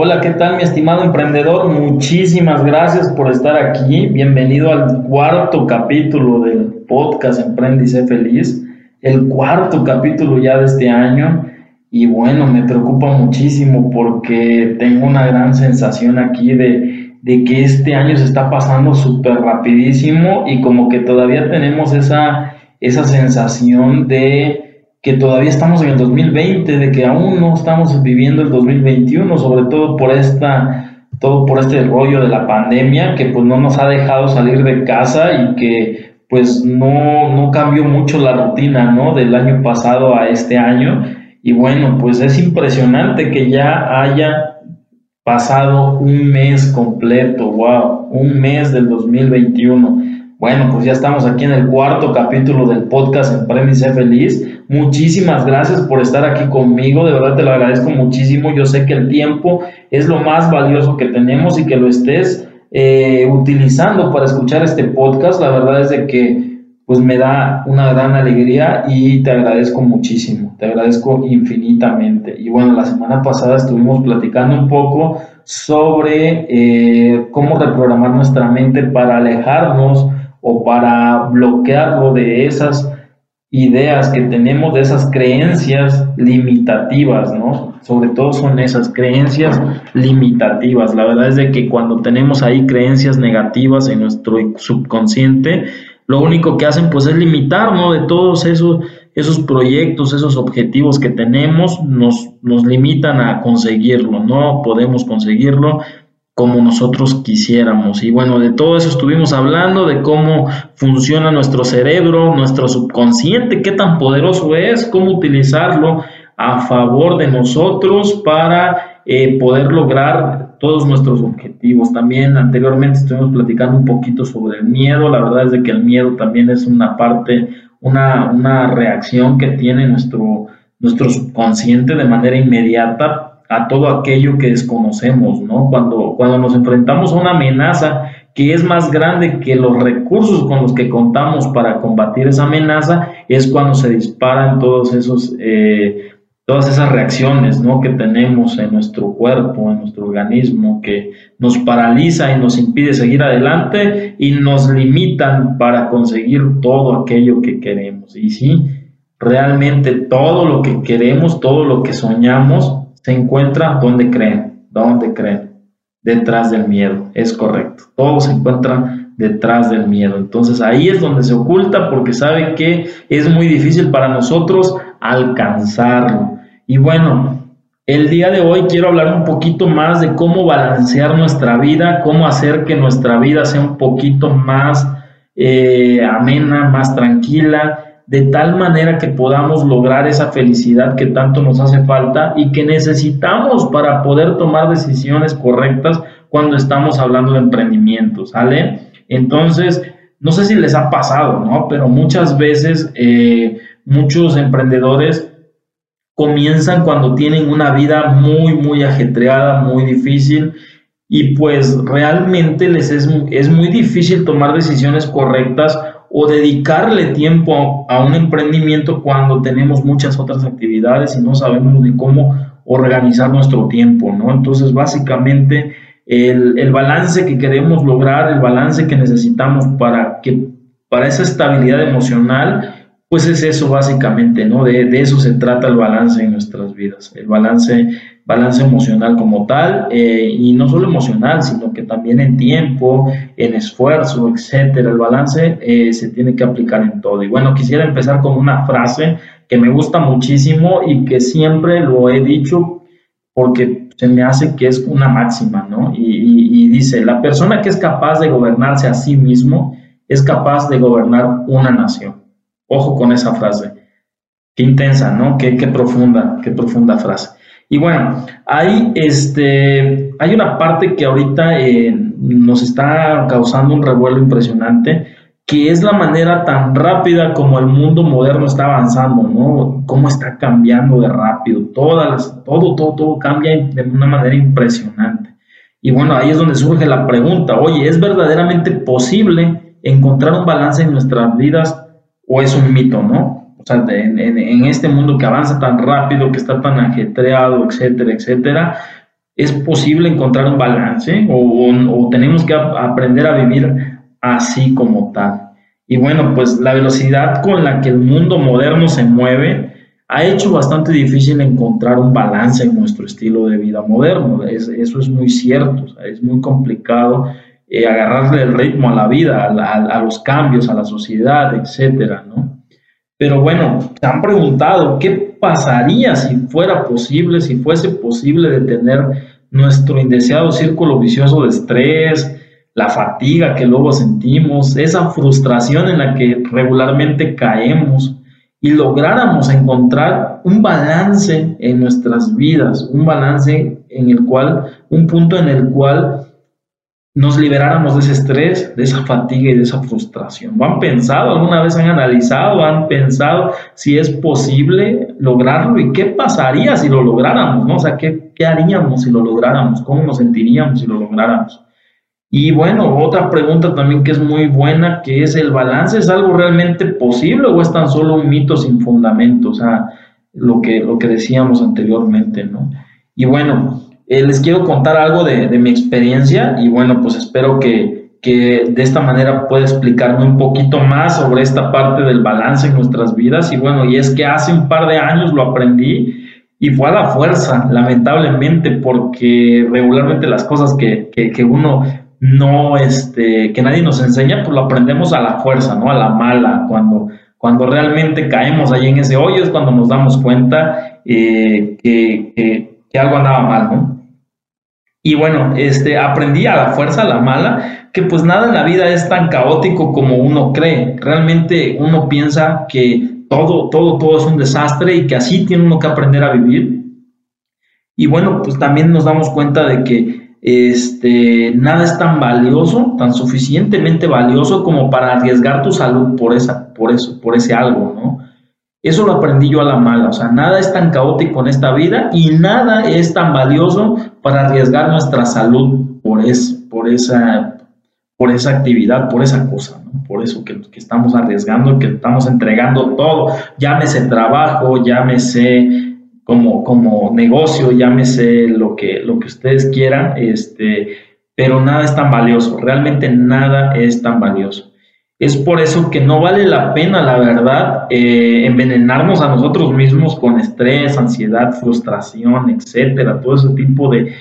Hola, ¿qué tal mi estimado emprendedor? Muchísimas gracias por estar aquí. Bienvenido al cuarto capítulo del podcast Emprende y Sé Feliz. El cuarto capítulo ya de este año. Y bueno, me preocupa muchísimo porque tengo una gran sensación aquí de, de que este año se está pasando súper rapidísimo y como que todavía tenemos esa, esa sensación de que todavía estamos en el 2020, de que aún no estamos viviendo el 2021, sobre todo por esta todo por este rollo de la pandemia que pues no nos ha dejado salir de casa y que pues no, no cambió mucho la rutina, ¿no? Del año pasado a este año. Y bueno, pues es impresionante que ya haya pasado un mes completo, wow, un mes del 2021. Bueno, pues ya estamos aquí en el cuarto capítulo del podcast Emprende y Sé Feliz. Muchísimas gracias por estar aquí conmigo, de verdad te lo agradezco muchísimo. Yo sé que el tiempo es lo más valioso que tenemos y que lo estés eh, utilizando para escuchar este podcast. La verdad es de que pues me da una gran alegría y te agradezco muchísimo, te agradezco infinitamente. Y bueno, la semana pasada estuvimos platicando un poco sobre eh, cómo reprogramar nuestra mente para alejarnos o para bloquearlo de esas ideas que tenemos, de esas creencias limitativas, ¿no? Sobre todo son esas creencias limitativas. La verdad es de que cuando tenemos ahí creencias negativas en nuestro subconsciente, lo único que hacen pues es limitarnos de todos esos, esos proyectos, esos objetivos que tenemos, nos, nos limitan a conseguirlo, no podemos conseguirlo como nosotros quisiéramos. Y bueno, de todo eso estuvimos hablando, de cómo funciona nuestro cerebro, nuestro subconsciente, qué tan poderoso es, cómo utilizarlo a favor de nosotros para eh, poder lograr todos nuestros objetivos. También anteriormente estuvimos platicando un poquito sobre el miedo. La verdad es de que el miedo también es una parte, una, una reacción que tiene nuestro, nuestro subconsciente de manera inmediata a todo aquello que desconocemos, ¿no? Cuando, cuando nos enfrentamos a una amenaza que es más grande que los recursos con los que contamos para combatir esa amenaza, es cuando se disparan todos esos, eh, todas esas reacciones ¿no? que tenemos en nuestro cuerpo, en nuestro organismo, que nos paraliza y nos impide seguir adelante y nos limitan para conseguir todo aquello que queremos. Y sí, realmente todo lo que queremos, todo lo que soñamos, se encuentra donde creen, donde creen, detrás del miedo, es correcto. Todo se encuentra detrás del miedo. Entonces ahí es donde se oculta porque sabe que es muy difícil para nosotros alcanzarlo. Y bueno, el día de hoy quiero hablar un poquito más de cómo balancear nuestra vida, cómo hacer que nuestra vida sea un poquito más eh, amena, más tranquila, de tal manera que podamos lograr esa felicidad que tanto nos hace falta y que necesitamos para poder tomar decisiones correctas cuando estamos hablando de emprendimiento, ¿sale? Entonces, no sé si les ha pasado, ¿no? Pero muchas veces eh, muchos emprendedores comienzan cuando tienen una vida muy, muy ajetreada, muy difícil y pues realmente les es, es muy difícil tomar decisiones correctas o dedicarle tiempo a, un emprendimiento cuando tenemos muchas otras actividades y no sabemos ni cómo organizar nuestro tiempo, ¿no? Entonces, básicamente, el, el, balance que queremos lograr, el balance que necesitamos para, que, para esa estabilidad emocional, pues es eso básicamente, ¿no? De, eso se trata el balance en nuestras vidas, el balance balance emocional como tal, eh, y no solo emocional, sino que también en tiempo, en esfuerzo, etcétera. El balance eh, se tiene que aplicar en todo. Y bueno, quisiera empezar con una frase que me gusta muchísimo y que siempre lo he dicho porque se me hace que es una máxima, ¿no? Y, y dice, la persona que es capaz de gobernarse a sí mismo es capaz de gobernar una nación. Ojo con esa frase. Qué intensa, ¿no? Qué, qué profunda, qué profunda frase. Y bueno, hay, este, hay una parte que ahorita eh, nos está causando un revuelo impresionante, que es la manera tan rápida como el mundo moderno está avanzando, ¿no? Cómo está cambiando de rápido, todas todo, todo, todo cambia de una manera impresionante. Y bueno, ahí es donde surge la pregunta, oye, ¿es verdaderamente posible encontrar un balance en nuestras vidas o es un mito, ¿no? sea, en, este mundo que avanza tan rápido, que está tan ajetreado, etcétera, etcétera, ¿Es posible encontrar un balance o, tenemos que aprender a vivir así como tal? Y bueno, pues la velocidad con la que el mundo moderno se mueve ha hecho bastante difícil encontrar un balance en nuestro estilo de vida moderno. eso es muy cierto, es muy complicado eh, agarrarle el ritmo a la vida, a, los cambios, a la sociedad, etcétera, ¿no? Pero bueno, se han preguntado qué pasaría si fuera posible, si fuese posible detener nuestro indeseado círculo vicioso de estrés, la fatiga que luego sentimos, esa frustración en la que regularmente caemos y lográramos encontrar un balance en nuestras vidas, un balance en el cual, un punto en el cual nos liberáramos de ese estrés, de esa fatiga y de esa frustración. ¿Lo han pensado? ¿Alguna vez han analizado? ¿Han pensado si es posible lograrlo? ¿Y qué pasaría si lo lográramos? ¿no? O sea, ¿qué, ¿qué haríamos si lo lográramos? ¿Cómo nos sentiríamos si lo lográramos? Y bueno, otra pregunta también que es muy buena, que es el balance, ¿es algo realmente posible o es tan solo un mito sin fundamento? O sea, lo que, lo que decíamos anteriormente, ¿no? Y bueno, eh, les quiero contar algo de, mi experiencia y bueno, pues espero que, que, de esta manera pueda explicarme un poquito más sobre esta parte del balance en nuestras vidas. Y bueno, y es que hace un par de años lo aprendí y fue a la fuerza, lamentablemente, porque regularmente las cosas que, que, que uno no, este, que nadie nos enseña, pues lo aprendemos a la fuerza, ¿no? A la mala, cuando, cuando realmente caemos ahí en ese hoyo es cuando nos damos cuenta eh, que, que algo andaba mal, ¿no? Y bueno, este, aprendí a la fuerza, a la mala, que pues nada en la vida es tan caótico como uno cree. Realmente uno piensa que todo, todo, todo es un desastre y que así tiene uno que aprender a vivir. Y bueno, pues también nos damos cuenta de que este, nada es tan valioso, tan suficientemente valioso como para arriesgar tu salud por, esa, por, eso, por ese algo, ¿no? Eso lo aprendí yo a la mala, o sea, nada es tan caótico en esta vida y nada es tan valioso para arriesgar nuestra salud por, por, esa, por esa actividad, por esa cosa, por eso que, estamos arriesgando, que estamos entregando todo, llámese trabajo, llámese como, como negocio, llámese lo que, lo que ustedes quieran, este, pero nada es tan valioso, realmente nada es tan valioso. Es por eso que no vale la pena, la verdad, eh, envenenarnos a nosotros mismos con estrés, ansiedad, frustración, etcétera, todo ese tipo de,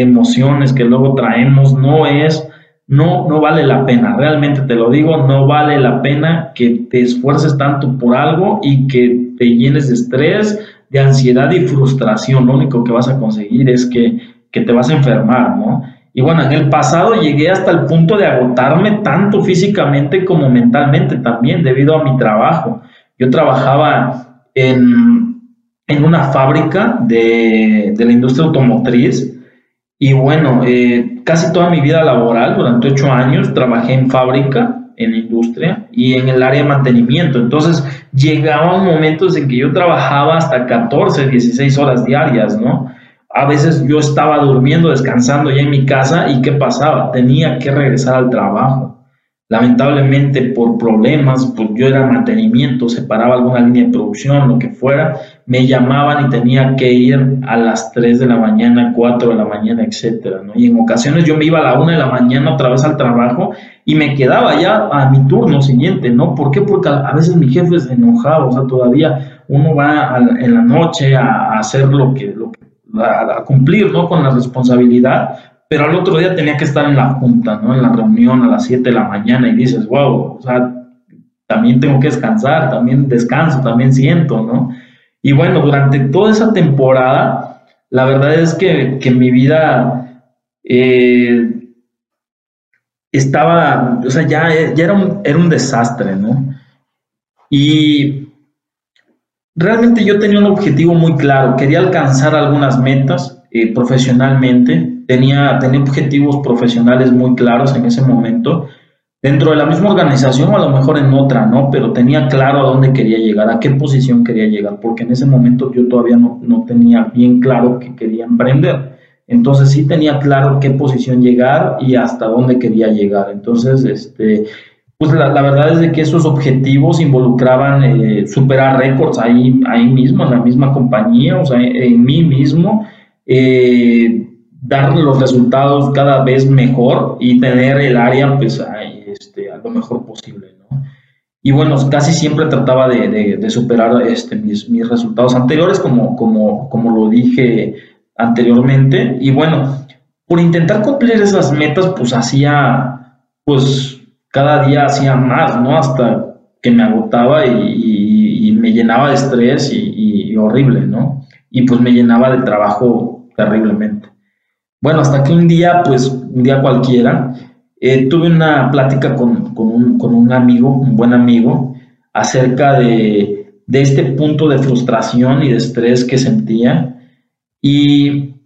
emociones que luego traemos, no es, no, no vale la pena, realmente te lo digo, no vale la pena que te esfuerces tanto por algo y que te llenes de estrés, de ansiedad y frustración. Lo único que vas a conseguir es que, que te vas a enfermar, ¿no? Y bueno, en el pasado llegué hasta el punto de agotarme tanto físicamente como mentalmente también debido a mi trabajo. Yo trabajaba en, en una fábrica de, de, la industria automotriz y bueno, eh, casi toda mi vida laboral, durante ocho años, trabajé en fábrica, en industria y en el área de mantenimiento. Entonces llegaban momentos en que yo trabajaba hasta 14, 16 horas diarias, ¿no? A veces yo estaba durmiendo, descansando ya en mi casa y ¿qué pasaba? Tenía que regresar al trabajo. Lamentablemente por problemas, pues yo era mantenimiento, separaba alguna línea de producción, lo que fuera, me llamaban y tenía que ir a las 3 de la mañana, 4 de la mañana, etcétera, ¿no? Y en ocasiones yo me iba a la 1 de la mañana otra vez al trabajo y me quedaba ya a mi turno siguiente, ¿no? ¿Por qué? Porque a veces mi jefe se enojaba, o sea, todavía uno va en la noche a, hacer lo que, lo que a, cumplir ¿no? con la responsabilidad, pero al otro día tenía que estar en la junta, ¿no? en la reunión a las 7 de la mañana y dices, wow, o sea, también tengo que descansar, también descanso, también siento, ¿no? Y bueno, durante toda esa temporada, la verdad es que, que mi vida eh, estaba, o sea, ya, ya era, un, era un desastre, ¿no? Y Realmente yo tenía un objetivo muy claro, quería alcanzar algunas metas eh, profesionalmente, tenía, tenía objetivos profesionales muy claros en ese momento, dentro de la misma organización o a lo mejor en otra, ¿no? Pero tenía claro a dónde quería llegar, a qué posición quería llegar, porque en ese momento yo todavía no, no tenía bien claro que quería emprender. Entonces sí tenía claro qué posición llegar y hasta dónde quería llegar. Entonces, este, pues la, verdad es de que esos objetivos involucraban eh, superar récords ahí, ahí mismo, en la misma compañía, o sea, en, mí mismo, eh, dar los resultados cada vez mejor y tener el área pues este, a lo mejor posible, ¿no? Y bueno, casi siempre trataba de, superar este, mis, mis, resultados anteriores, como, como, como lo dije anteriormente. Y bueno, por intentar cumplir esas metas, pues hacía, pues cada día hacía más, ¿no? Hasta que me agotaba y, me llenaba de estrés y, horrible, ¿no? Y pues me llenaba de trabajo terriblemente. Bueno, hasta que un día, pues un día cualquiera, eh, tuve una plática con, un, amigo, un buen amigo, acerca de, de este punto de frustración y de estrés que sentía. Y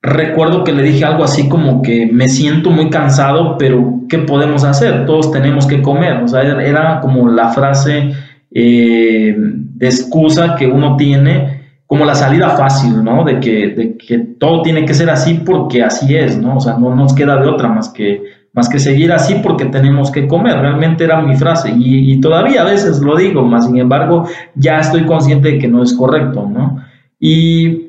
recuerdo que le dije algo así como que me siento muy cansado, pero ¿qué podemos hacer? Todos tenemos que comer. O sea, era como la frase eh, de excusa que uno tiene, como la salida fácil, ¿no? De que, de que todo tiene que ser así porque así es, ¿no? O sea, no nos queda de otra más que, más que seguir así porque tenemos que comer. Realmente era mi frase y, y todavía a veces lo digo, más sin embargo ya estoy consciente de que no es correcto, ¿no? Y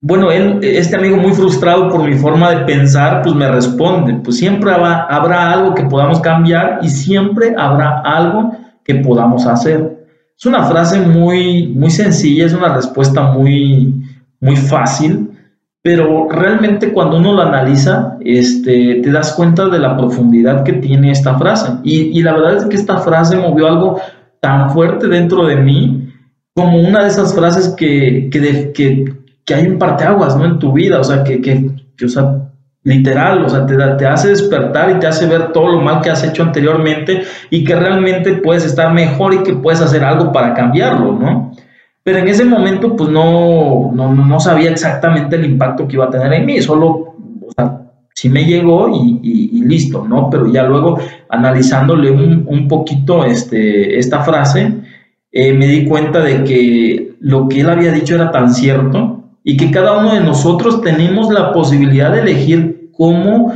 bueno, este amigo muy frustrado por mi forma de pensar, pues me responde, pues siempre habrá, algo que podamos cambiar y siempre habrá algo que podamos hacer. Es una frase muy, muy sencilla, es una respuesta muy, muy fácil, pero realmente cuando uno lo analiza, este, te das cuenta de la profundidad que tiene esta frase. Y, la verdad es que esta frase movió algo tan fuerte dentro de mí como una de esas frases que, que, que hay un parteaguas, ¿no? En tu vida, o sea, que, que, o sea, literal, o sea, te, te, hace despertar y te hace ver todo lo mal que has hecho anteriormente y que realmente puedes estar mejor y que puedes hacer algo para cambiarlo, ¿no? Pero en ese momento, pues no, no, no sabía exactamente el impacto que iba a tener en mí, solo, o sea, sí me llegó y, y, listo, ¿no? Pero ya luego, analizándole un, un poquito este, esta frase, eh, me di cuenta de que lo que él había dicho era tan cierto y que cada uno de nosotros tenemos la posibilidad de elegir cómo,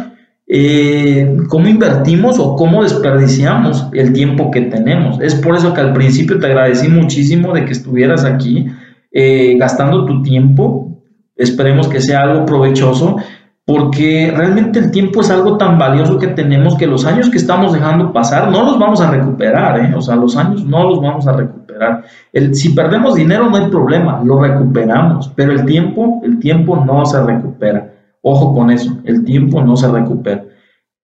eh, cómo invertimos o cómo desperdiciamos el tiempo que tenemos. Es por eso que al principio te agradecí muchísimo de que estuvieras aquí eh, gastando tu tiempo. Esperemos que sea algo provechoso porque realmente el tiempo es algo tan valioso que tenemos que los años que estamos dejando pasar no los vamos a recuperar, ¿eh? o sea, los años no los vamos a recuperar. El, si perdemos dinero no hay problema, lo recuperamos, pero el tiempo, el tiempo no se recupera. Ojo con eso, el tiempo no se recupera.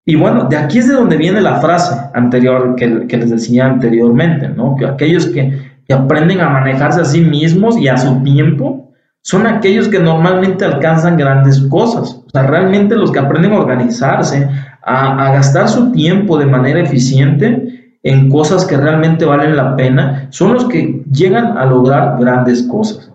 Y bueno, de aquí es de donde viene la frase anterior que, que les decía anteriormente, ¿no? Que aquellos que, que aprenden a manejarse a sí mismos y a su tiempo, son aquellos que normalmente alcanzan grandes cosas. Realmente los que aprenden a organizarse, a, gastar su tiempo de manera eficiente en cosas que realmente valen la pena, son los que llegan a lograr grandes cosas.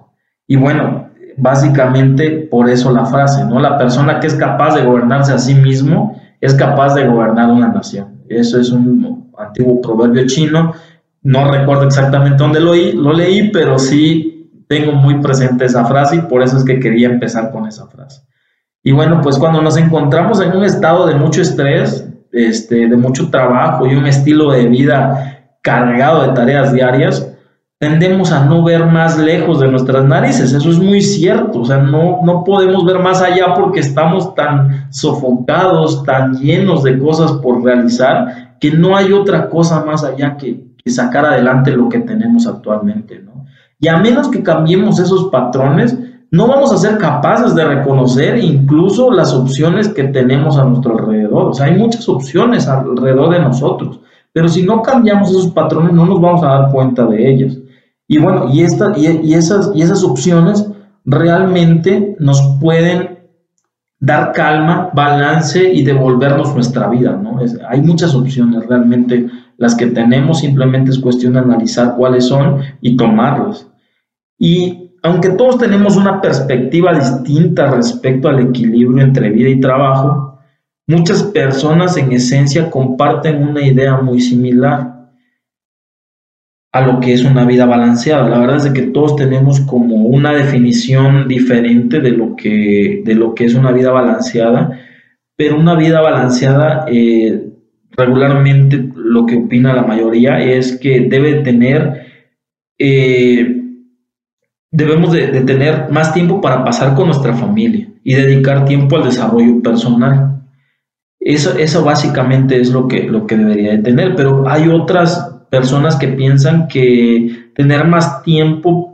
Y bueno, básicamente por eso la frase, ¿no? La persona que es capaz de gobernarse a sí mismo es capaz de gobernar una nación. Eso es un antiguo proverbio chino. No recuerdo exactamente dónde lo, lo leí, pero sí tengo muy presente esa frase y por eso es que quería empezar con esa frase. Y bueno, pues cuando nos encontramos en un estado de mucho estrés, este, de mucho trabajo y un estilo de vida cargado de tareas diarias, tendemos a no ver más lejos de nuestras narices. Eso es muy cierto. O sea, no, no podemos ver más allá porque estamos tan sofocados, tan llenos de cosas por realizar, que no hay otra cosa más allá que, que sacar adelante lo que tenemos actualmente, ¿no? Y a menos que cambiemos esos patrones, no vamos a ser capaces de reconocer incluso las opciones que tenemos a nuestro alrededor. O sea, hay muchas opciones alrededor de nosotros, pero si no cambiamos esos patrones, no nos vamos a dar cuenta de ellas. Y bueno, y, esta, y, esas, y esas opciones realmente nos pueden dar calma, balance y devolvernos nuestra vida, ¿no? hay muchas opciones realmente las que tenemos, simplemente es cuestión de analizar cuáles son y tomarlas. Y aunque todos tenemos una perspectiva distinta respecto al equilibrio entre vida y trabajo, muchas personas en esencia comparten una idea muy similar a lo que es una vida balanceada. La verdad es que todos tenemos como una definición diferente de lo que, de lo que es una vida balanceada, pero una vida balanceada eh, regularmente lo que opina la mayoría es que debe tener eh, debemos de, tener más tiempo para pasar con nuestra familia y dedicar tiempo al desarrollo personal. Eso, eso básicamente es lo que, lo que debería de tener, pero hay otras personas que piensan que tener más tiempo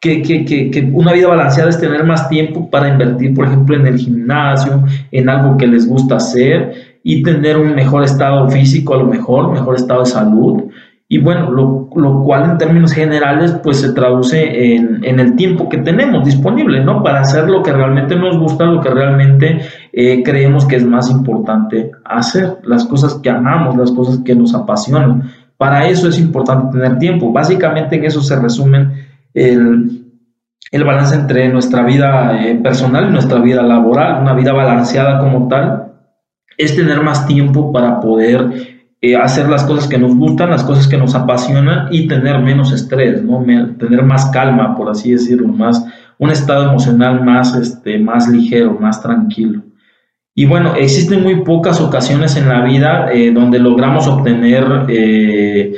que, que, que, una vida balanceada es tener más tiempo para invertir, por ejemplo, en el gimnasio, en algo que les gusta hacer y tener un mejor estado físico, a lo mejor, mejor estado de salud. Y bueno, lo, lo cual en términos generales pues se traduce en, en, el tiempo que tenemos disponible, ¿no? Para hacer lo que realmente nos gusta, lo que realmente eh, creemos que es más importante hacer, las cosas que amamos, las cosas que nos apasionan. Para eso es importante tener tiempo. Básicamente en eso se resumen el, el balance entre nuestra vida eh, personal y nuestra vida laboral, una vida balanceada como tal, es tener más tiempo para poder eh, hacer las cosas que nos gustan, las cosas que nos apasionan y tener menos estrés, ¿no? tener más calma, por así decirlo, más, un estado emocional más, este, más ligero, más tranquilo. Y bueno, existen muy pocas ocasiones en la vida eh, donde logramos obtener eh,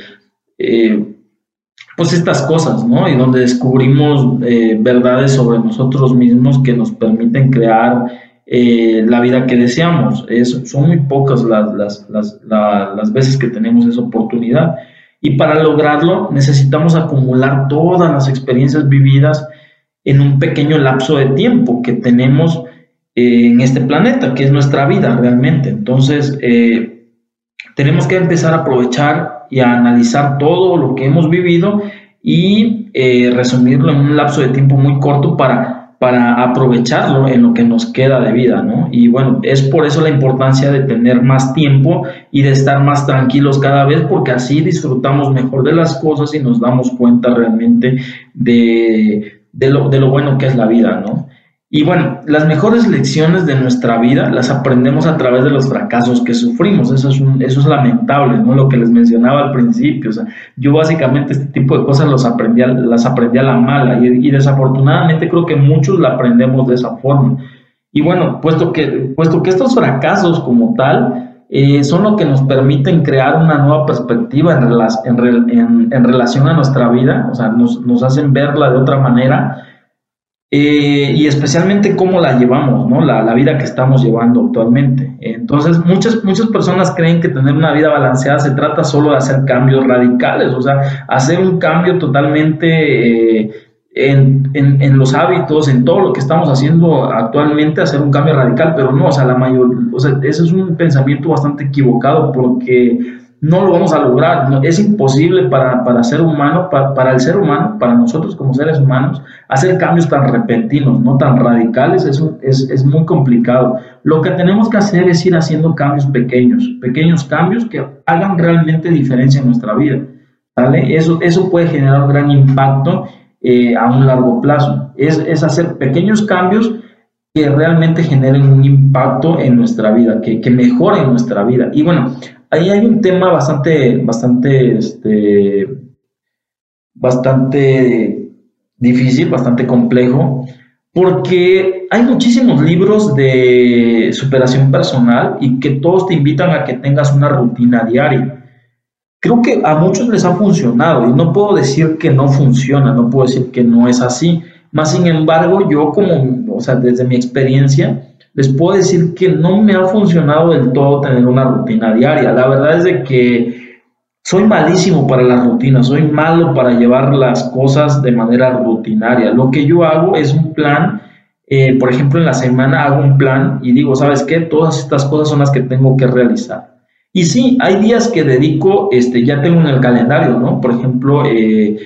pues estas cosas, ¿no? Y donde descubrimos verdades sobre nosotros mismos que nos permiten crear eh, la vida que deseamos. Es, son muy pocas las, las, las, las, veces que tenemos esa oportunidad. Y para lograrlo necesitamos acumular todas las experiencias vividas en un pequeño lapso de tiempo que tenemos eh, en este planeta, que es nuestra vida realmente. Entonces, eh, tenemos que empezar a aprovechar y a analizar todo lo que hemos vivido y resumirlo en un lapso de tiempo muy corto para para aprovecharlo en lo que nos queda de vida, ¿no? Y bueno, es por eso la importancia de tener más tiempo y de estar más tranquilos cada vez, porque así disfrutamos mejor de las cosas y nos damos cuenta realmente de, de, lo, de lo bueno que es la vida, ¿no? Y bueno, las mejores lecciones de nuestra vida las aprendemos a través de los fracasos que sufrimos. Eso es, es lamentable, ¿no? Lo que les mencionaba al principio. O sea, yo básicamente este tipo de cosas los aprendí las aprendí a la mala y, desafortunadamente creo que muchos la aprendemos de esa forma. Y bueno, puesto que, puesto que estos fracasos como tal eh, son lo que nos permiten crear una nueva perspectiva en, en, en relación a nuestra vida, o sea, nos, nos hacen verla de otra manera eh, y especialmente cómo la llevamos, ¿no? La, vida que estamos llevando actualmente. Entonces, muchas, muchas personas creen que tener una vida balanceada se trata solo de hacer cambios radicales, o sea, hacer un cambio totalmente eh, en, en, en, los hábitos, en todo lo que estamos haciendo actualmente, hacer un cambio radical, pero no, o sea, la mayor, o sea, ese es un pensamiento bastante equivocado porque no lo vamos a lograr. es imposible para, para ser humano, para, el ser humano, para nosotros como seres humanos, hacer cambios tan repentinos, no tan radicales, es, es, es, muy complicado. Lo que tenemos que hacer es ir haciendo cambios pequeños, pequeños cambios que hagan realmente diferencia en nuestra vida. ¿vale? Eso, eso puede generar un gran impacto eh, a un largo plazo. Es, es hacer pequeños cambios que realmente generen un impacto en nuestra vida, que, que mejoren nuestra vida. Y bueno, ahí hay un tema bastante, bastante, este, bastante difícil, bastante complejo, porque hay muchísimos libros de superación personal y que todos te invitan a que tengas una rutina diaria. Creo que a muchos les ha funcionado y no puedo decir que no funciona, no puedo decir que no es así. Más sin embargo, yo como, o sea, desde mi experiencia, les puedo decir que no me ha funcionado del todo tener una rutina diaria. La verdad es de que soy malísimo para las rutinas, soy malo para llevar las cosas de manera rutinaria. Lo que yo hago es un plan, eh, por ejemplo, en la semana hago un plan y digo, ¿sabes qué? Todas estas cosas son las que tengo que realizar. Y sí, hay días que dedico, este, ya tengo en el calendario, ¿no? Por ejemplo, eh,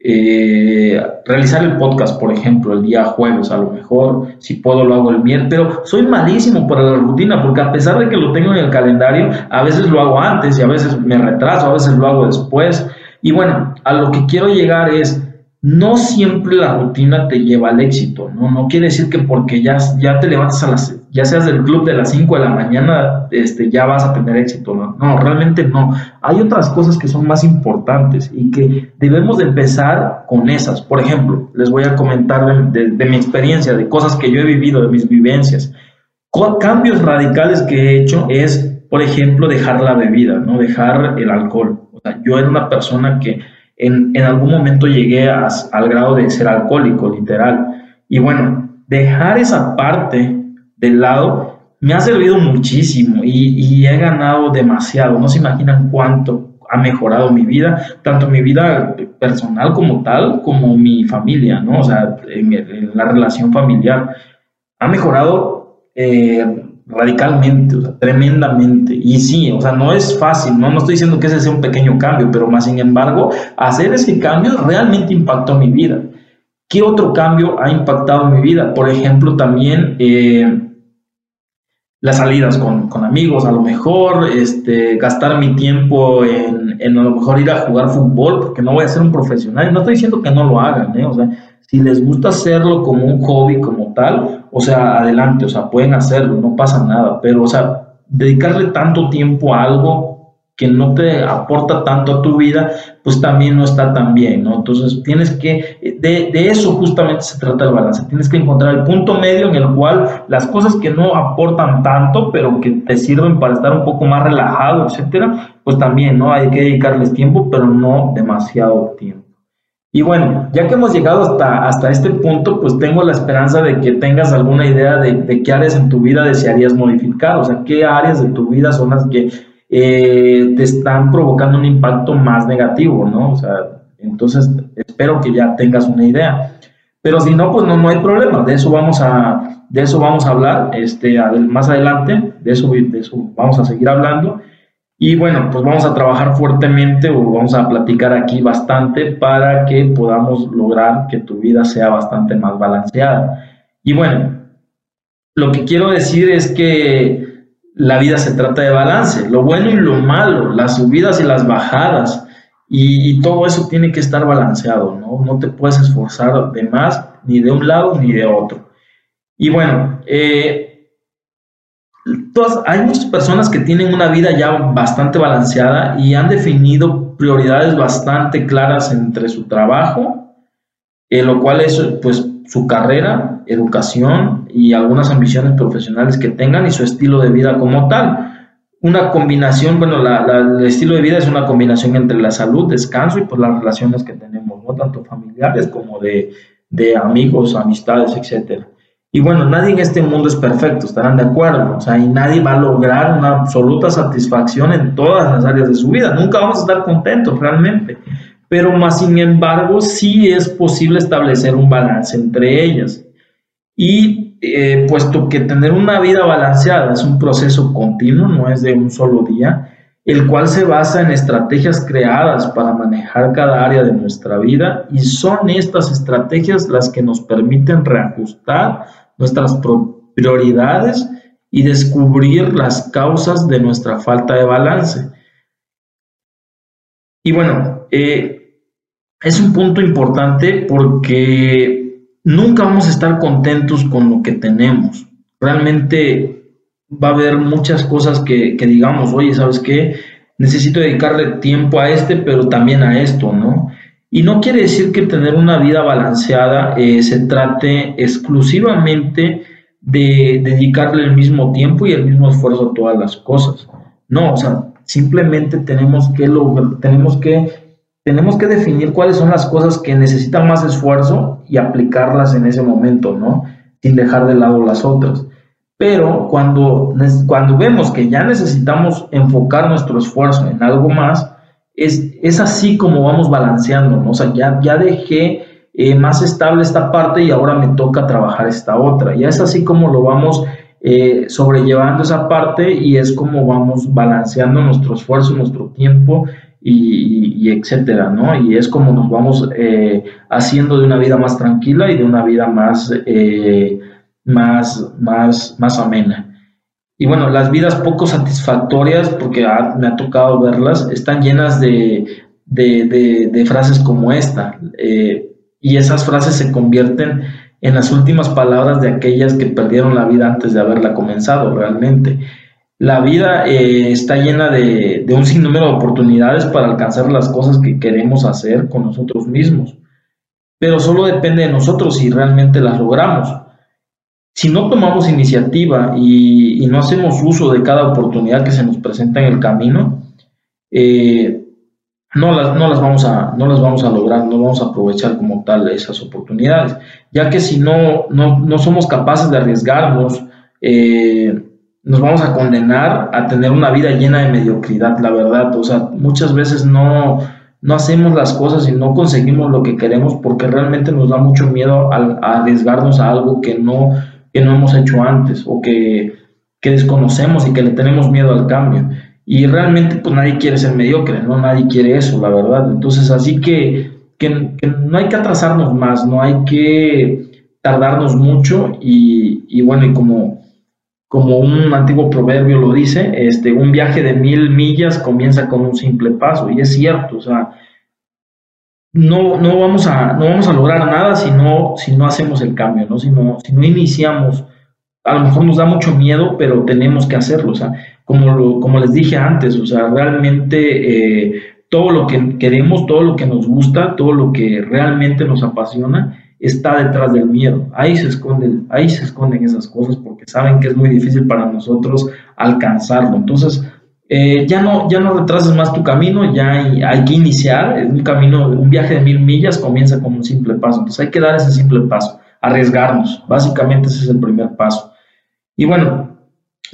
eh, realizar el podcast, por ejemplo, el día jueves, a lo mejor, si puedo lo hago el miércoles, pero soy malísimo para la rutina, porque a pesar de que lo tengo en el calendario, a veces lo hago antes y a veces me retraso, a veces lo hago después. Y bueno, a lo que quiero llegar es, no siempre la rutina te lleva al éxito, ¿no? No quiere decir que porque ya, ya te levantas a las, ya seas del club de las 5 de la mañana, este, ya vas a tener éxito, ¿no? No, realmente no. Hay otras cosas que son más importantes y que debemos de empezar con esas. Por ejemplo, les voy a comentar de, mi experiencia, de cosas que yo he vivido, de mis vivencias. Cambios radicales que he hecho es, por ejemplo, dejar la bebida, ¿no? Dejar el alcohol. O sea, yo era una persona que en, en algún momento llegué al grado de ser alcohólico, literal. Y bueno, dejar esa parte del lado me ha servido muchísimo y, y he ganado demasiado. No se imaginan cuánto ha mejorado mi vida, tanto mi vida personal como tal, como mi familia, ¿no? O sea, en, la relación familiar. Ha mejorado eh, radicalmente, o sea, tremendamente. Y sí, o sea, no es fácil, ¿no? No estoy diciendo que ese sea un pequeño cambio, pero más sin embargo, hacer ese cambio realmente impactó mi vida. ¿Qué otro cambio ha impactado mi vida? Por ejemplo, también eh, las salidas con, amigos, a lo mejor, este, gastar mi tiempo en, en, a lo mejor ir a jugar fútbol, porque no voy a ser un profesional. No estoy diciendo que no lo hagan, ¿eh? O sea, si les gusta hacerlo como un hobby, como tal, o sea, adelante, o sea, pueden hacerlo, no pasa nada, pero, o sea, dedicarle tanto tiempo a algo que no te aporta tanto a tu vida, pues también no está tan bien, ¿no? Entonces tienes que, de, de, eso justamente se trata el balance, tienes que encontrar el punto medio en el cual las cosas que no aportan tanto, pero que te sirven para estar un poco más relajado, etcétera, pues también, ¿no? Hay que dedicarles tiempo, pero no demasiado tiempo. Y bueno, ya que hemos llegado hasta, hasta este punto, pues tengo la esperanza de que tengas alguna idea de, de qué áreas en tu vida desearías modificar, o sea, qué áreas de tu vida son las que eh, te están provocando un impacto más negativo, ¿no? O sea, entonces espero que ya tengas una idea. Pero si no, pues no, no hay problema, de eso vamos a, de eso vamos a hablar este, más adelante, de eso, de eso vamos a seguir hablando. Y bueno, pues vamos a trabajar fuertemente o vamos a platicar aquí bastante para que podamos lograr que tu vida sea bastante más balanceada. Y bueno, lo que quiero decir es que la vida se trata de balance, lo bueno y lo malo, las subidas y las bajadas, y, todo eso tiene que estar balanceado, ¿no? No te puedes esforzar de más, ni de un lado ni de otro. Y bueno, eh, hay muchas personas que tienen una vida ya bastante balanceada y han definido prioridades bastante claras entre su trabajo, eh, lo cual es pues su carrera, educación y algunas ambiciones profesionales que tengan y su estilo de vida como tal. Una combinación, bueno, el estilo de vida es una combinación entre la salud, descanso y pues las relaciones que tenemos, ¿no? tanto familiares como de, de amigos, amistades, etc. Y bueno, nadie en este mundo es perfecto, estarán de acuerdo, o sea, y nadie va a lograr una absoluta satisfacción en todas las áreas de su vida, nunca vamos a estar contentos realmente pero más sin embargo sí es posible establecer un balance entre ellas. Y eh, puesto que tener una vida balanceada es un proceso continuo, no es de un solo día, el cual se basa en estrategias creadas para manejar cada área de nuestra vida y son estas estrategias las que nos permiten reajustar nuestras prioridades y descubrir las causas de nuestra falta de balance. Y bueno, eh, es un punto importante porque nunca vamos a estar contentos con lo que tenemos. Realmente va a haber muchas cosas que, digamos, oye, ¿sabes qué? Necesito dedicarle tiempo a este, pero también a esto, ¿no? Y no quiere decir que tener una vida balanceada eh, se trate exclusivamente de dedicarle el mismo tiempo y el mismo esfuerzo a todas las cosas. No, o sea, simplemente tenemos que, tenemos que tenemos que definir cuáles son las cosas que necesitan más esfuerzo y aplicarlas en ese momento, ¿no? Sin dejar de lado las otras. Pero cuando, cuando vemos que ya necesitamos enfocar nuestro esfuerzo en algo más, es, es así como vamos balanceando, ¿no? O sea, ya, ya dejé eh, más estable esta parte y ahora me toca trabajar esta otra. Y es así como lo vamos eh, sobrellevando esa parte y es como vamos balanceando nuestro esfuerzo, nuestro tiempo y, etcétera, ¿no? Y es como nos vamos eh, haciendo de una vida más tranquila y de una vida más, eh, más, más, más amena. Y bueno, las vidas poco satisfactorias, porque me ha tocado verlas, están llenas de, de, frases como esta. Eh, y esas frases se convierten en las últimas palabras de aquellas que perdieron la vida antes de haberla comenzado realmente. La vida eh, está llena de, un sinnúmero de oportunidades para alcanzar las cosas que queremos hacer con nosotros mismos, pero solo depende de nosotros si realmente las logramos. Si no tomamos iniciativa y, no hacemos uso de cada oportunidad que se nos presenta en el camino, eh, no las, no las, vamos a, no las vamos a lograr, no vamos a aprovechar como tal esas oportunidades, ya que si no, no, somos capaces de arriesgarnos, eh, nos vamos a condenar a tener una vida llena de mediocridad, la verdad. O sea, muchas veces no, no hacemos las cosas y no conseguimos lo que queremos porque realmente nos da mucho miedo arriesgarnos a algo que no, que no hemos hecho antes o que, que desconocemos y que le tenemos miedo al cambio. Y realmente pues nadie quiere ser mediocre, ¿no? Nadie quiere eso, la verdad. Entonces, así que, que, no hay que atrasarnos más, no hay que tardarnos mucho y, y, bueno, y como, como un antiguo proverbio lo dice, este, un viaje de mil millas comienza con un simple paso y es cierto, o sea, no, no, vamos, a, no vamos a lograr nada si no, si no hacemos el cambio, ¿no? Si, no, si no iniciamos a lo mejor nos da mucho miedo, pero tenemos que hacerlo. O sea, como, como les dije antes, o sea, realmente eh, todo lo que queremos, todo lo que nos gusta, todo lo que realmente nos apasiona, está detrás del miedo. Ahí se esconden, ahí se esconden esas cosas porque saben que es muy difícil para nosotros alcanzarlo. Entonces, eh, ya, no, ya no retrases más tu camino, ya hay, hay, que iniciar un camino, un viaje de mil millas comienza con un simple paso. Entonces hay que dar ese simple paso, arriesgarnos. Básicamente ese es el primer paso. Y bueno,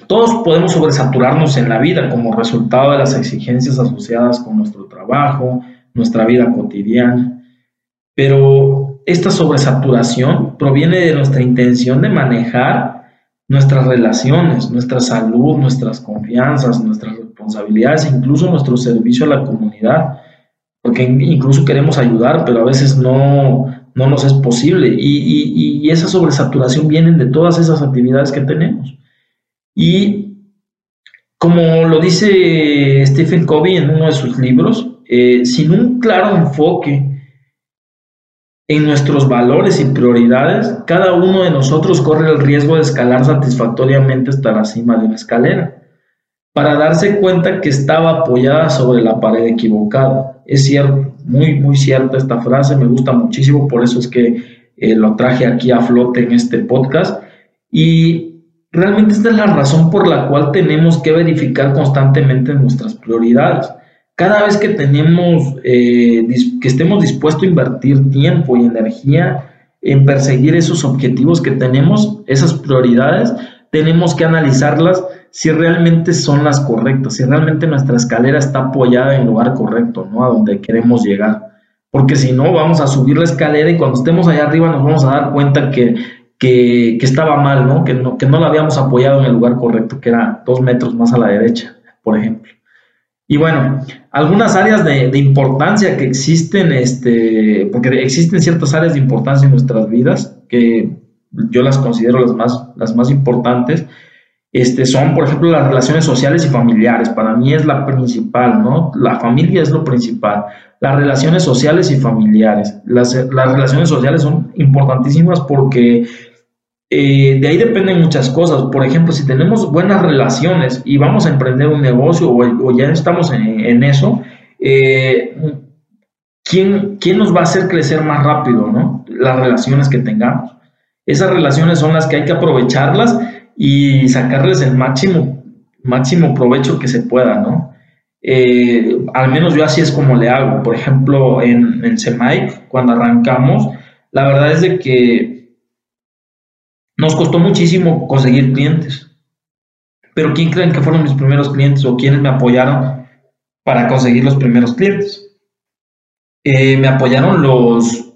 todos podemos sobresaturarnos en la vida como resultado de las exigencias asociadas con nuestro trabajo, nuestra vida cotidiana, pero esta sobresaturación proviene de nuestra intención de manejar nuestras relaciones, nuestra salud, nuestras confianzas, nuestras responsabilidades, incluso nuestro servicio a la comunidad, porque incluso queremos ayudar, pero a veces no, no nos es posible. Y, esa sobresaturación viene de todas esas actividades que tenemos. Y como lo dice Stephen Covey en uno de sus libros, eh, sin un claro enfoque en nuestros valores y prioridades, cada uno de nosotros corre el riesgo de escalar satisfactoriamente hasta la cima de una escalera, para darse cuenta que estaba apoyada sobre la pared equivocada. Es cierto, muy, muy cierta esta frase, me gusta muchísimo, por eso es que eh, lo traje aquí a flote en este podcast. Y realmente esta es la razón por la cual tenemos que verificar constantemente nuestras prioridades. Cada vez que tenemos, eh, que estemos dispuestos a invertir tiempo y energía en perseguir esos objetivos que tenemos, esas prioridades, tenemos que analizarlas si realmente son las correctas, si realmente nuestra escalera está apoyada en el lugar correcto, ¿no? A donde queremos llegar. Porque si no, vamos a subir la escalera y cuando estemos allá arriba nos vamos a dar cuenta que, que, estaba mal, ¿no? Que, ¿no? que no la habíamos apoyado en el lugar correcto, que era dos metros más a la derecha, por ejemplo. Y bueno, algunas áreas de, de, importancia que existen, este, porque existen ciertas áreas de importancia en nuestras vidas que yo las considero las más, las más importantes, este, son, por ejemplo, las relaciones sociales y familiares. Para mí es la principal, ¿no? La familia es lo principal. Las relaciones sociales y familiares. Las, las relaciones sociales son importantísimas porque eh, de ahí dependen muchas cosas. Por ejemplo, si tenemos buenas relaciones y vamos a emprender un negocio o, ya estamos en, eso, eh, ¿quién, ¿quién, nos va a hacer crecer más rápido, ¿no? Las relaciones que tengamos. Esas relaciones son las que hay que aprovecharlas y sacarles el máximo, máximo provecho que se pueda, ¿no? Eh, al menos yo así es como le hago. Por ejemplo, en, en SEMAIC, cuando arrancamos, la verdad es de que nos costó muchísimo conseguir clientes. Pero ¿quién creen que fueron mis primeros clientes o quiénes me apoyaron para conseguir los primeros clientes? Eh, me apoyaron los,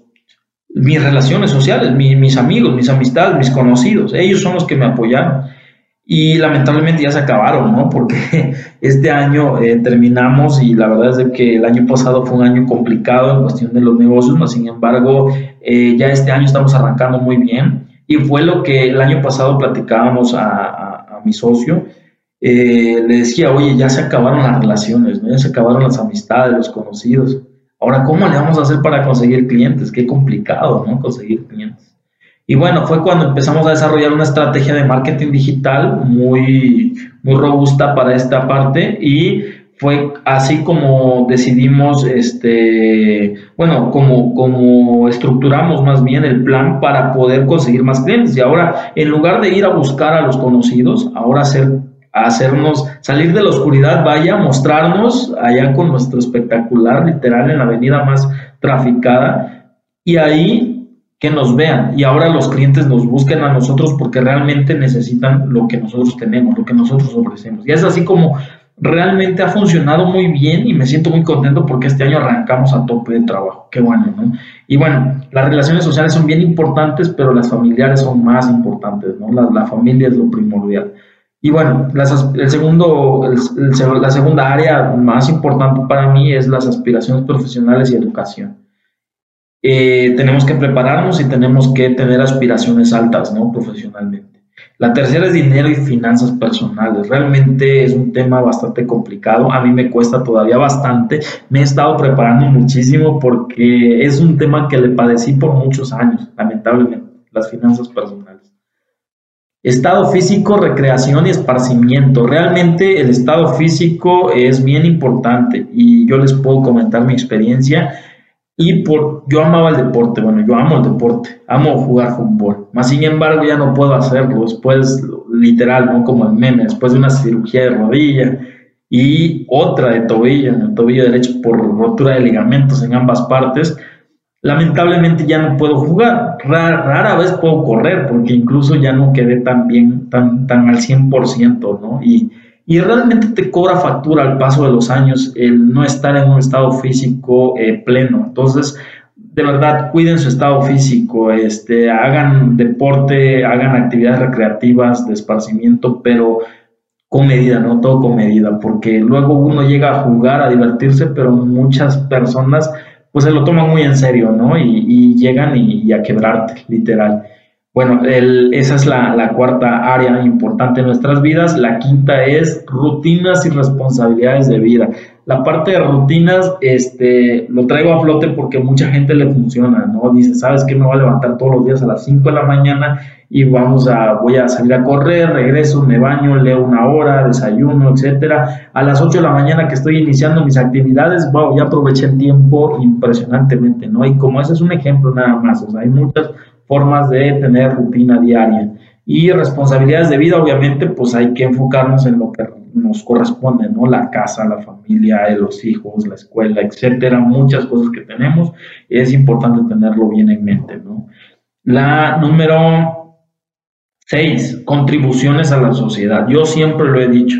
mis relaciones sociales, mis amigos, mis amistades, mis conocidos, ellos son los que me apoyaron. Y lamentablemente ya se acabaron, ¿no? Porque este año eh, terminamos y la verdad es que el año pasado fue un año complicado en cuestión de los negocios, mas sin embargo eh, ya este año estamos arrancando muy bien. Y fue lo que el año pasado platicábamos a, mi socio. Eh, le decía, oye, ya se acabaron las relaciones, ¿no? ya se acabaron las amistades, los conocidos Ahora, ¿cómo le vamos a hacer para conseguir clientes? Qué complicado, ¿no? Conseguir clientes. Y bueno, fue cuando empezamos a desarrollar una estrategia de marketing digital muy, muy robusta para esta parte y fue así como decidimos, este, bueno, como, como estructuramos más bien el plan para poder conseguir más clientes. Y ahora, en lugar de ir a buscar a los conocidos, ahora hacer hacernos salir de la oscuridad, vaya, mostrarnos allá con nuestro espectacular, literal, en la avenida más traficada, y ahí que nos vean. Y ahora los clientes nos busquen a nosotros porque realmente necesitan lo que nosotros tenemos, lo que nosotros ofrecemos. Y es así como realmente ha funcionado muy bien y me siento muy contento porque este año arrancamos a tope de trabajo. Qué bueno, ¿no? Y bueno, las relaciones sociales son bien importantes, pero las familiares son más importantes, ¿no? La, familia es lo primordial. Y bueno, el segundo, la segunda área más importante para mí es las aspiraciones profesionales y educación. Eh, tenemos que prepararnos y tenemos que tener aspiraciones altas, ¿no? Profesionalmente. La tercera es dinero y finanzas personales. Realmente es un tema bastante complicado. A mí me cuesta todavía bastante. Me he estado preparando muchísimo porque es un tema que le padecí por muchos años, lamentablemente, las finanzas personales. Estado físico, recreación y esparcimiento. Realmente el estado físico es bien importante y yo les puedo comentar mi experiencia y por, yo amaba el deporte, bueno, yo amo el deporte, amo jugar fútbol, más sin embargo ya no puedo hacerlo, después, literal, ¿no? Como el meme, después de una cirugía de rodilla y otra de tobillo, en el tobillo derecho por rotura de ligamentos en ambas partes, lamentablemente ya no puedo jugar, rara, vez puedo correr porque incluso ya no quedé tan bien, tan, tan al 100%, ¿no? Y, y realmente te cobra factura al paso de los años el no estar en un estado físico eh, pleno. Entonces, de verdad, cuiden su estado físico, este, hagan deporte, hagan actividades recreativas de esparcimiento, pero con medida, no todo con medida, porque luego uno llega a jugar, a divertirse, pero muchas personas pues se lo toman muy en serio, ¿no? Y, llegan y a quebrarte, literal. Bueno, esa es la, cuarta área importante en nuestras vidas. La quinta es rutinas y responsabilidades de vida. La parte de rutinas, este, lo traigo a flote porque mucha gente le funciona, ¿no? Dice, ¿sabes qué? Me voy a levantar todos los días a las 5 de la mañana y vamos a, voy a salir a correr, regreso, me baño, leo una hora, desayuno, etcétera. A las 8 de la mañana que estoy iniciando mis actividades, wow, ya aproveché el tiempo impresionantemente, ¿no? Y como ese es un ejemplo nada más, o sea, hay muchas formas de tener rutina diaria. Y responsabilidades de vida, obviamente, pues hay que enfocarnos en lo que nos corresponde, ¿no? La casa, la familia, los hijos, la escuela, etcétera, muchas cosas que tenemos. Es importante tenerlo bien en mente, ¿no? La número seis, contribuciones a la sociedad. Yo siempre lo he dicho.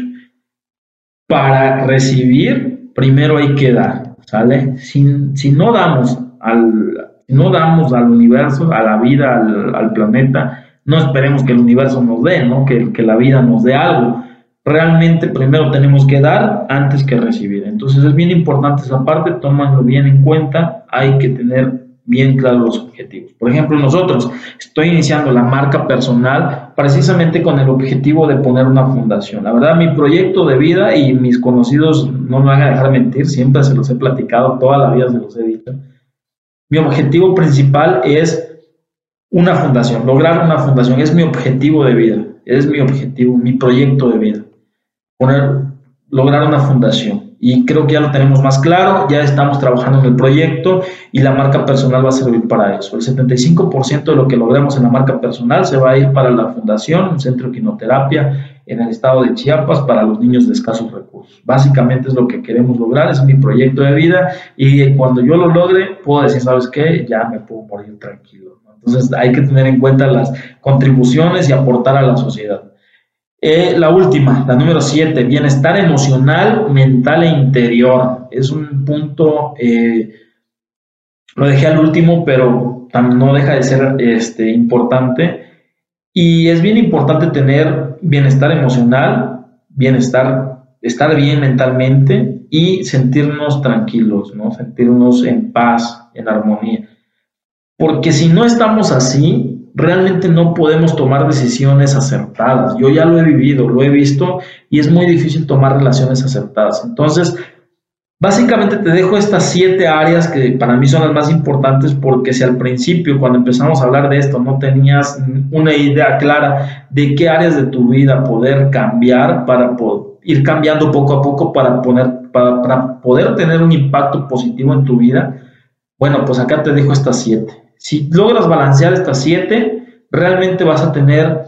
Para recibir, primero hay que dar, ¿sale? Si, si no damos al, no damos al universo, a la vida, al, planeta, no esperemos que el universo nos dé, ¿no? Que, que la vida nos dé algo. Realmente primero tenemos que dar antes que recibir. Entonces es bien importante esa parte, tómanlo bien en cuenta, hay que tener bien claros los objetivos. Por ejemplo, nosotros estoy iniciando la marca personal precisamente con el objetivo de poner una fundación. La verdad, mi proyecto de vida y mis conocidos no me van a dejar mentir, siempre se los he platicado, toda la vida se los he dicho mi objetivo principal es una fundación, lograr una fundación, es mi objetivo de vida, es mi objetivo, mi proyecto de vida, poner, lograr una fundación. Y creo que ya lo tenemos más claro, ya estamos trabajando en el proyecto y la marca personal va a servir para eso. El 75% de lo que logremos en la marca personal se va a ir para la fundación, un centro de quinoterapia en el estado de Chiapas para los niños de escasos recursos. Básicamente es lo que queremos lograr, es mi proyecto de vida y cuando yo lo logre puedo decir, ¿sabes qué? Ya me puedo morir tranquilo. Entonces hay que tener en cuenta las contribuciones y aportar a la sociedad. Eh, la última, la número siete, bienestar emocional, mental e interior. Es un punto, eh, lo dejé al último, pero no deja de ser este, importante. Y es bien importante tener bienestar emocional, bienestar, estar bien mentalmente y sentirnos tranquilos, ¿no? Sentirnos en paz, en armonía. Porque si no estamos así, realmente no podemos tomar decisiones acertadas. Yo ya lo he vivido, lo he visto y es muy difícil tomar relaciones acertadas. Entonces, básicamente te dejo estas siete áreas que para mí son las más importantes porque si al principio, cuando empezamos a hablar de esto, no tenías una idea clara de qué áreas de tu vida poder cambiar para ir cambiando poco a poco para, poner, para poder tener un impacto positivo en tu vida, bueno, pues acá te dejo estas siete. Si logras balancear estas siete, realmente vas a tener,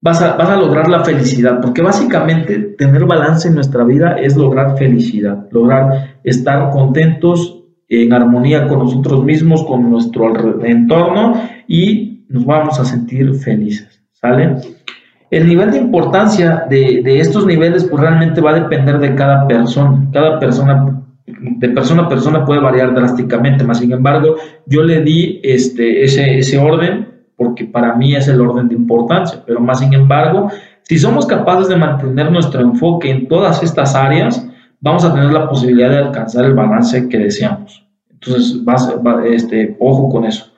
vas a, vas a lograr la felicidad, porque básicamente tener balance en nuestra vida es lograr felicidad, lograr estar contentos, en armonía con nosotros mismos, con nuestro entorno y nos vamos a sentir felices, ¿sale? El nivel de importancia de, de estos niveles pues realmente va a depender de cada persona, cada persona de persona a persona puede variar drásticamente, más sin embargo, yo le di este, ese, ese orden porque para mí es el orden de importancia, pero más sin embargo, si somos capaces de mantener nuestro enfoque en todas estas áreas, vamos a tener la posibilidad de alcanzar el balance que deseamos. Entonces, este, ojo con eso.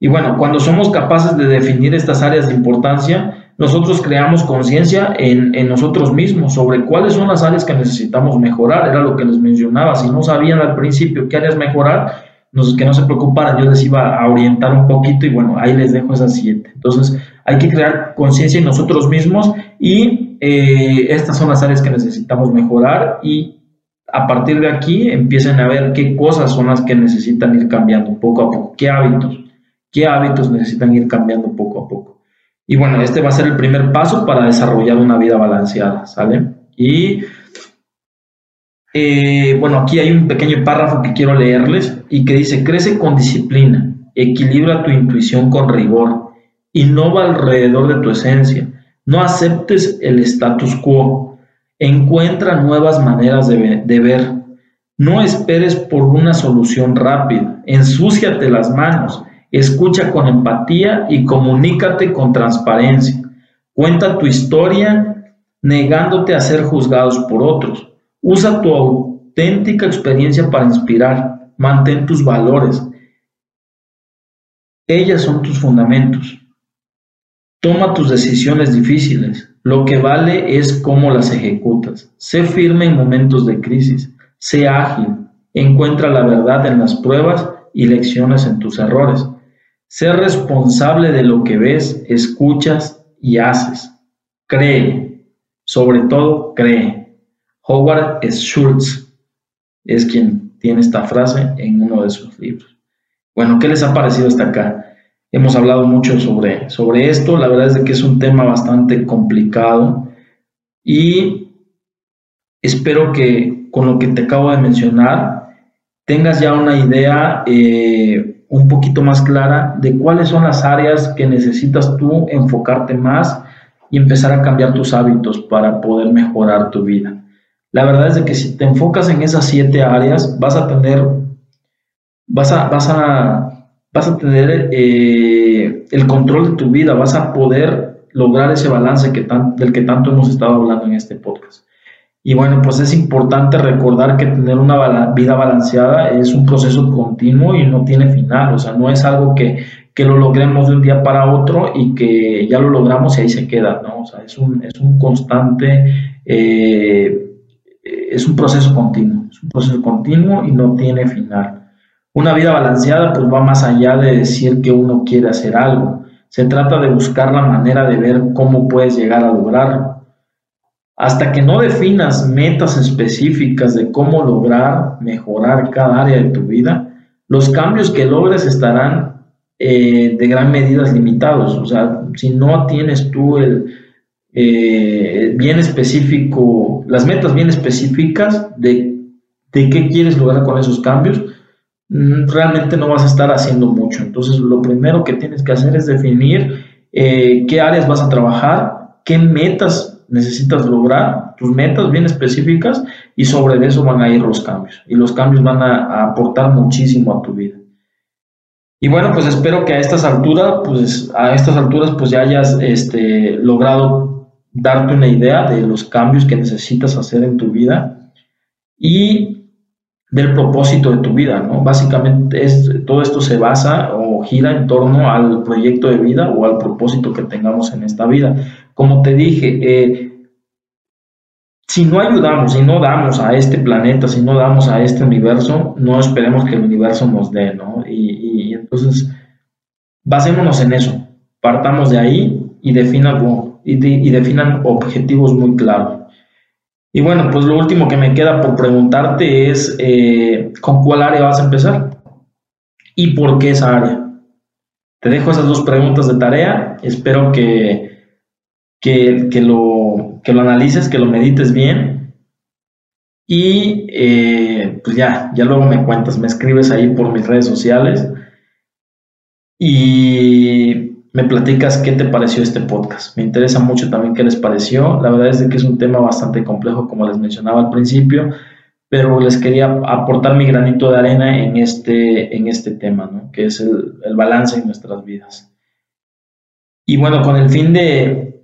Y bueno, cuando somos capaces de definir estas áreas de importancia, nosotros creamos conciencia en, nosotros mismos sobre cuáles son las áreas que necesitamos mejorar. Era lo que les mencionaba. Si no sabían al principio qué áreas mejorar, que no se preocuparan, yo les iba a orientar un poquito y bueno, ahí les dejo esas siete. Entonces, hay que crear conciencia en nosotros mismos y eh, estas son las áreas que necesitamos mejorar y a partir de aquí empiecen a ver qué cosas son las que necesitan ir cambiando poco a poco, qué hábitos, qué hábitos necesitan ir cambiando poco a poco. Y bueno, este va a ser el primer paso para desarrollar una vida balanceada, ¿sale? Y eh, bueno, aquí hay un pequeño párrafo que quiero leerles y que dice, crece con disciplina, equilibra tu intuición con rigor, innova alrededor de tu esencia, no aceptes el status quo, encuentra nuevas maneras de, de ver, no esperes por una solución rápida, ensúciate las manos, Escucha con empatía y comunícate con transparencia. Cuenta tu historia negándote a ser juzgados por otros. Usa tu auténtica experiencia para inspirar. Mantén tus valores. Ellas son tus fundamentos. Toma tus decisiones difíciles. Lo que vale es cómo las ejecutas. Sé firme en momentos de crisis. Sé ágil. Encuentra la verdad en las pruebas y lecciones en tus errores. Ser responsable de lo que ves, escuchas y haces. Cree, sobre todo cree. Howard Schultz es quien tiene esta frase en uno de sus libros. Bueno, ¿qué les ha parecido hasta acá? Hemos hablado mucho sobre, sobre esto, la verdad es que es un tema bastante complicado y espero que con lo que te acabo de mencionar tengas ya una idea eh, un poquito más clara de cuáles son las áreas que necesitas tú enfocarte más y empezar a cambiar tus hábitos para poder mejorar tu vida. La verdad es de que si te enfocas en esas siete áreas, vas a tener, vas a, vas a, vas a tener eh, el control de tu vida, vas a poder lograr ese balance que del que tanto hemos estado hablando en este podcast. Y bueno, pues es importante recordar que tener una vida balanceada es un proceso continuo y no tiene final, o sea, no es algo que, lo logremos de un día para otro y que ya lo logramos y ahí se queda, ¿no? O sea, es un, es un constante, eh, es un proceso continuo, es un proceso continuo y no tiene final. Una vida balanceada pues va más allá de decir que uno quiere hacer algo, se trata de buscar la manera de ver cómo puedes llegar a lograrlo hasta que no definas metas específicas de cómo lograr mejorar cada área de tu vida, los cambios que logres estarán eh, de gran medida limitados. O sea, si no tienes tú eh, bien específico, las metas bien específicas de, de qué quieres lograr con esos cambios, mm, realmente no vas a estar haciendo mucho. Entonces, lo primero que tienes que hacer es definir eh, qué áreas vas a trabajar, qué metas necesitas lograr tus metas bien específicas y sobre eso van a ir los cambios. Y los cambios van a, aportar muchísimo a tu vida. Y bueno, pues espero que a estas alturas, pues a estas alturas, pues ya hayas este, logrado darte una idea de los cambios que necesitas hacer en tu vida y del propósito de tu vida, ¿no? Básicamente es, todo esto se basa o gira en torno al proyecto de vida o al propósito que tengamos en esta vida. Como te dije, eh, si no ayudamos, si no damos a este planeta, si no damos a este universo, no esperemos que el universo nos dé, ¿no? Y, entonces, basémonos en eso, partamos de ahí y definan, y, definan objetivos muy claros. Y bueno, pues lo último que me queda por preguntarte es, eh, ¿con cuál área vas a empezar? ¿Y por qué esa área? Te dejo esas dos preguntas de tarea, espero que que, lo, que lo analices, que lo medites bien. Y eh, pues ya, ya luego me cuentas, me escribes ahí por mis redes sociales y me platicas qué te pareció este podcast. Me interesa mucho también qué les pareció. La verdad es que es un tema bastante complejo, como les mencionaba al principio, pero les quería aportar mi granito de arena en este, en este tema, ¿no? que es el, el balance en nuestras vidas. Y bueno, con el fin de,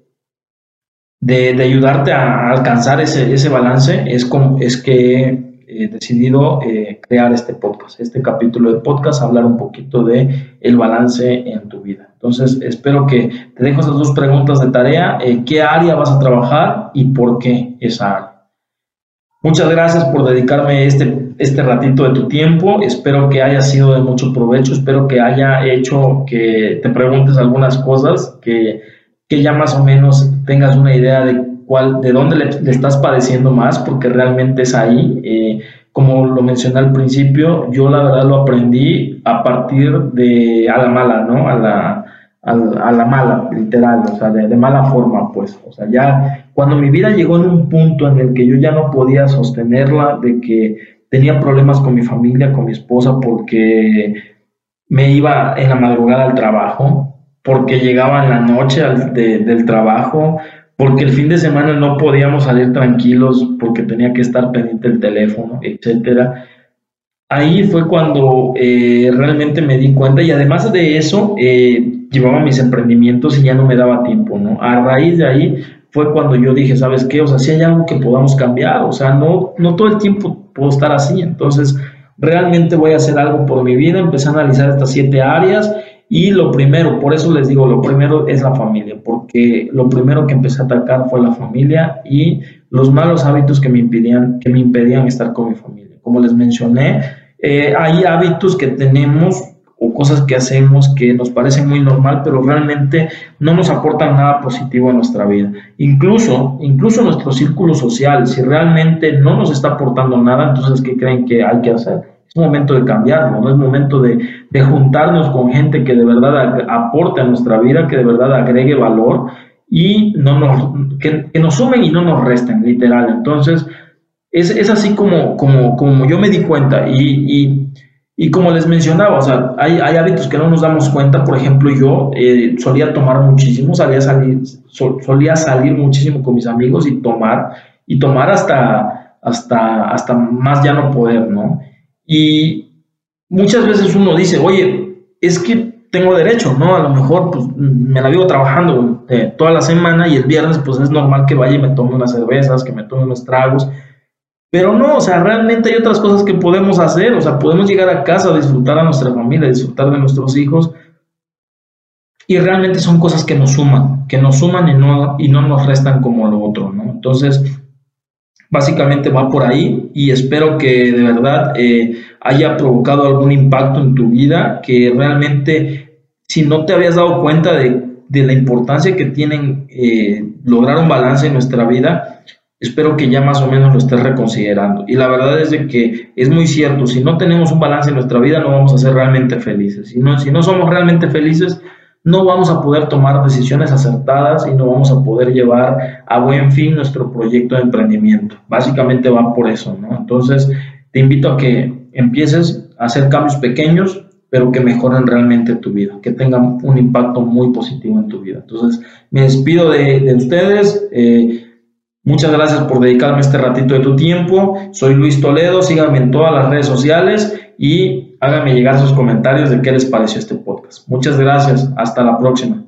de, ayudarte a alcanzar ese, ese balance, es, como, es que he decidido eh, crear este podcast, este capítulo de podcast, hablar un poquito de el balance en tu vida. Entonces, espero que te dejo esas dos preguntas de tarea, eh, qué área vas a trabajar y por qué esa área. Muchas gracias por dedicarme este, este ratito de tu tiempo. Espero que haya sido de mucho provecho. Espero que haya hecho que te preguntes algunas cosas que que ya más o menos tengas una idea de cuál, de dónde le, estás padeciendo más, porque realmente es ahí. Eh, como lo mencioné al principio, yo la verdad lo aprendí a partir de a la mala, ¿no? A la, a, la mala, literal, o sea, de, de, mala forma, pues. O sea, ya cuando mi vida llegó en un punto en el que yo ya no podía sostenerla, de que tenía problemas con mi familia, con mi esposa, porque me iba en la madrugada al trabajo, porque llegaba en la noche del trabajo, porque el fin de semana no podíamos salir tranquilos porque tenía que estar pendiente el teléfono, etcétera. Ahí fue cuando eh, realmente me di cuenta y además de eso eh, llevaba mis emprendimientos y ya no me daba tiempo, ¿no? A raíz de ahí fue cuando yo dije, ¿sabes qué? O sea, si hay algo que podamos cambiar, o sea, no, no todo el tiempo puedo estar así, entonces realmente voy a hacer algo por mi vida, empecé a analizar estas siete áreas y lo primero, por eso les digo, lo primero es la familia, porque lo primero que empecé a atacar fue la familia y los malos hábitos que me impedían, que me impedían estar con mi familia. Como les mencioné, eh, hay hábitos que tenemos o cosas que hacemos que nos parecen muy normal, pero realmente no nos aportan nada positivo a nuestra vida. Incluso, incluso nuestro círculo social, si realmente no nos está aportando nada, entonces, ¿qué creen que hay que hacer? Es momento de cambiarlo, no es momento de, juntarnos con gente que de verdad aporte a nuestra vida, que de verdad agregue valor y no nos, que, nos sumen y no nos resten, literal. Entonces, es, así como, como, como yo me di cuenta y, como les mencionaba, o sea, hay, hábitos que no nos damos cuenta. Por ejemplo, yo eh, solía tomar muchísimo, solía salir, solía salir muchísimo con mis amigos y tomar, y tomar hasta, hasta, hasta más ya no poder, ¿no? Y muchas veces uno dice, oye, es que tengo derecho, ¿no? A lo mejor pues, me la vivo trabajando eh, toda la semana y el viernes pues es normal que vaya y me tome unas cervezas, que me tome unos tragos. Pero no, o sea, realmente hay otras cosas que podemos hacer, o sea, podemos llegar a casa disfrutar a nuestra familia, disfrutar de nuestros hijos. Y realmente son cosas que nos suman, que nos suman y no, y no nos restan como lo otro, ¿no? Entonces, Básicamente va por ahí y espero que de verdad eh, haya provocado algún impacto en tu vida, que realmente si no te habías dado cuenta de, la importancia que tienen eh, lograr un balance en nuestra vida, espero que ya más o menos lo estés reconsiderando. Y la verdad es de que es muy cierto, si no tenemos un balance en nuestra vida no vamos a ser realmente felices. Si no, si no somos realmente felices, no vamos a poder tomar decisiones acertadas y no vamos a poder llevar a buen fin nuestro proyecto de emprendimiento. Básicamente va por eso, ¿no? Entonces, te invito a que empieces a hacer cambios pequeños, pero que mejoren realmente tu vida, que tengan un impacto muy positivo en tu vida. Entonces, me despido de, ustedes. Eh, muchas gracias por dedicarme este ratito de tu tiempo. Soy Luis Toledo, síganme en todas las redes sociales y háganme llegar sus comentarios de qué les pareció este podcast. Muchas gracias, hasta la próxima.